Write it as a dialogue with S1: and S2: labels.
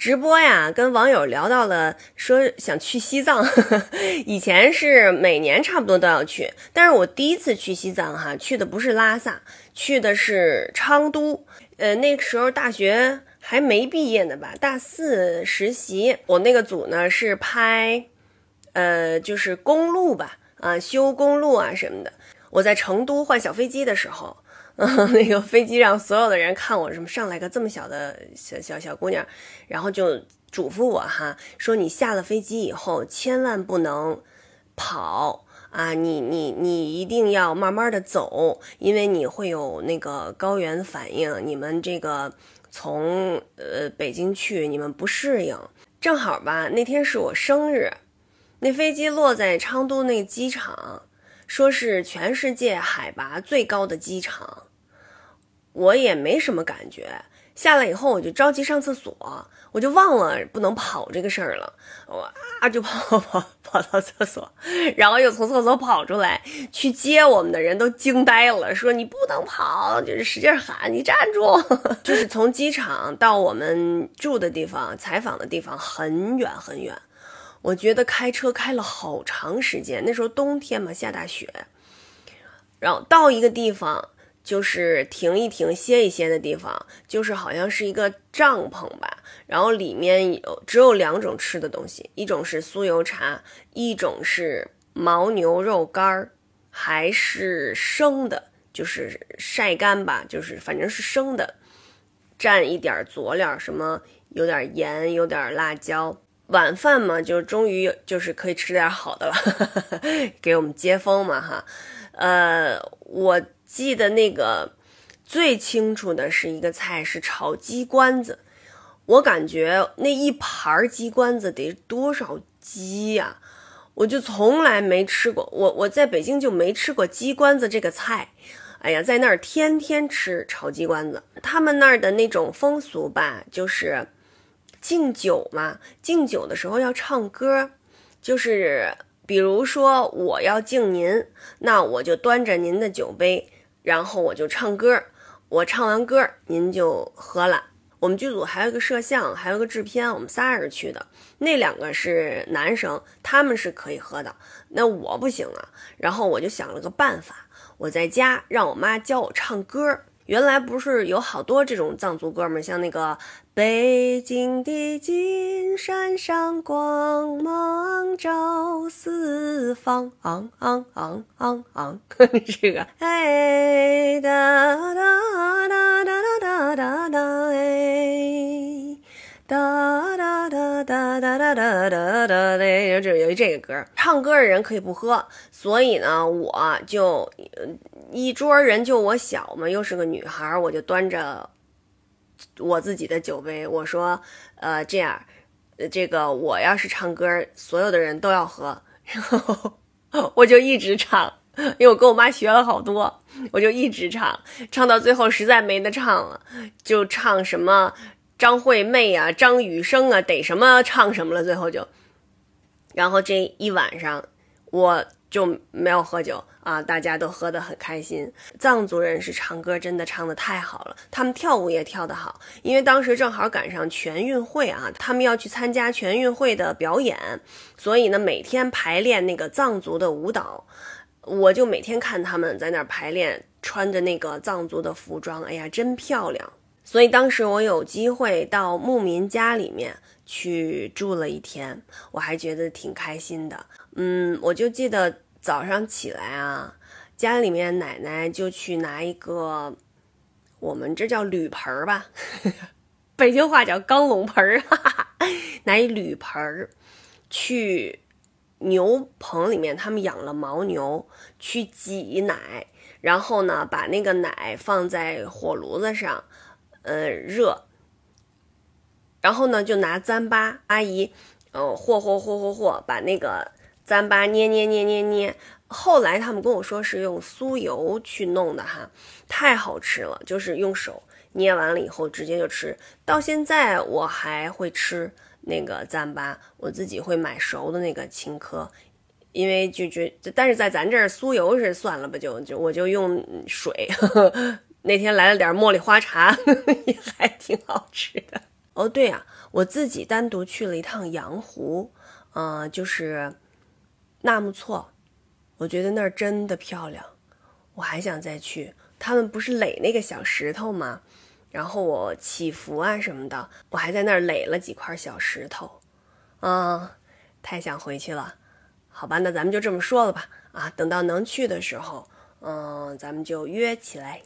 S1: 直播呀，跟网友聊到了，说想去西藏。以前是每年差不多都要去，但是我第一次去西藏哈，去的不是拉萨，去的是昌都。呃，那时候大学还没毕业呢吧，大四实习。我那个组呢是拍，呃，就是公路吧，啊，修公路啊什么的。我在成都换小飞机的时候。那个飞机上所有的人看我，什么上来个这么小的小小小姑娘，然后就嘱咐我哈，说你下了飞机以后千万不能跑啊，你你你一定要慢慢的走，因为你会有那个高原反应。你们这个从呃北京去，你们不适应。正好吧，那天是我生日，那飞机落在昌都那个机场，说是全世界海拔最高的机场。我也没什么感觉，下来以后我就着急上厕所，我就忘了不能跑这个事儿了，我啊就跑跑跑到厕所，然后又从厕所跑出来，去接我们的人都惊呆了，说你不能跑，就是使劲喊你站住，就是从机场到我们住的地方、采访的地方很远很远，我觉得开车开了好长时间，那时候冬天嘛，下大雪，然后到一个地方。就是停一停、歇一歇的地方，就是好像是一个帐篷吧。然后里面有只有两种吃的东西，一种是酥油茶，一种是牦牛肉干儿，还是生的，就是晒干吧，就是反正是生的，蘸一点佐料，什么有点盐、有点辣椒。晚饭嘛，就终于就是可以吃点好的了，给我们接风嘛哈。呃，我。记得那个最清楚的是一个菜是炒鸡冠子，我感觉那一盘鸡冠子得多少鸡呀？我就从来没吃过，我我在北京就没吃过鸡冠子这个菜。哎呀，在那儿天天吃炒鸡冠子，他们那儿的那种风俗吧，就是敬酒嘛，敬酒的时候要唱歌，就是比如说我要敬您，那我就端着您的酒杯。然后我就唱歌，我唱完歌您就喝了。我们剧组还有一个摄像，还有个制片，我们仨人去的。那两个是男生，他们是可以喝的，那我不行啊。然后我就想了个办法，我在家让我妈教我唱歌。原来不是有好多这种藏族哥们儿？像那个北京的金山上光芒照四方，昂昂昂昂昂，这个哎哒哒哒哒哒哒哒哒哒哒哒哒，有这有这个歌，唱歌的人可以不喝，所以呢，我就一桌人就我小嘛，又是个女孩，我就端着我自己的酒杯，我说，呃，这样，这个我要是唱歌，所有的人都要喝，然 后我就一直唱，因为我跟我妈学了好多，我就一直唱，唱到最后实在没得唱了，就唱什么。张惠妹啊，张雨生啊，逮什么唱什么了，最后就，然后这一晚上我就没有喝酒啊，大家都喝得很开心。藏族人是唱歌真的唱得太好了，他们跳舞也跳得好，因为当时正好赶上全运会啊，他们要去参加全运会的表演，所以呢每天排练那个藏族的舞蹈，我就每天看他们在那儿排练，穿着那个藏族的服装，哎呀，真漂亮。所以当时我有机会到牧民家里面去住了一天，我还觉得挺开心的。嗯，我就记得早上起来啊，家里面奶奶就去拿一个，我们这叫铝盆儿吧，北京话叫钢笼盆儿，拿一铝盆儿去牛棚里面，他们养了牦牛，去挤奶，然后呢，把那个奶放在火炉子上。呃，热，然后呢，就拿糌粑，阿姨，呃，和和和和和，把那个糌粑捏捏捏捏捏。后来他们跟我说是用酥油去弄的哈，太好吃了，就是用手捏完了以后直接就吃到现在，我还会吃那个糌粑，我自己会买熟的那个青稞，因为就觉，但是在咱这儿酥油是算了吧，就就我就用水。那天来了点茉莉花茶，也还挺好吃的。哦，对呀，我自己单独去了一趟羊湖，嗯，就是纳木错，我觉得那儿真的漂亮，我还想再去。他们不是垒那个小石头吗？然后我祈福啊什么的，我还在那儿垒了几块小石头，啊，太想回去了。好吧，那咱们就这么说了吧。啊，等到能去的时候，嗯，咱们就约起来。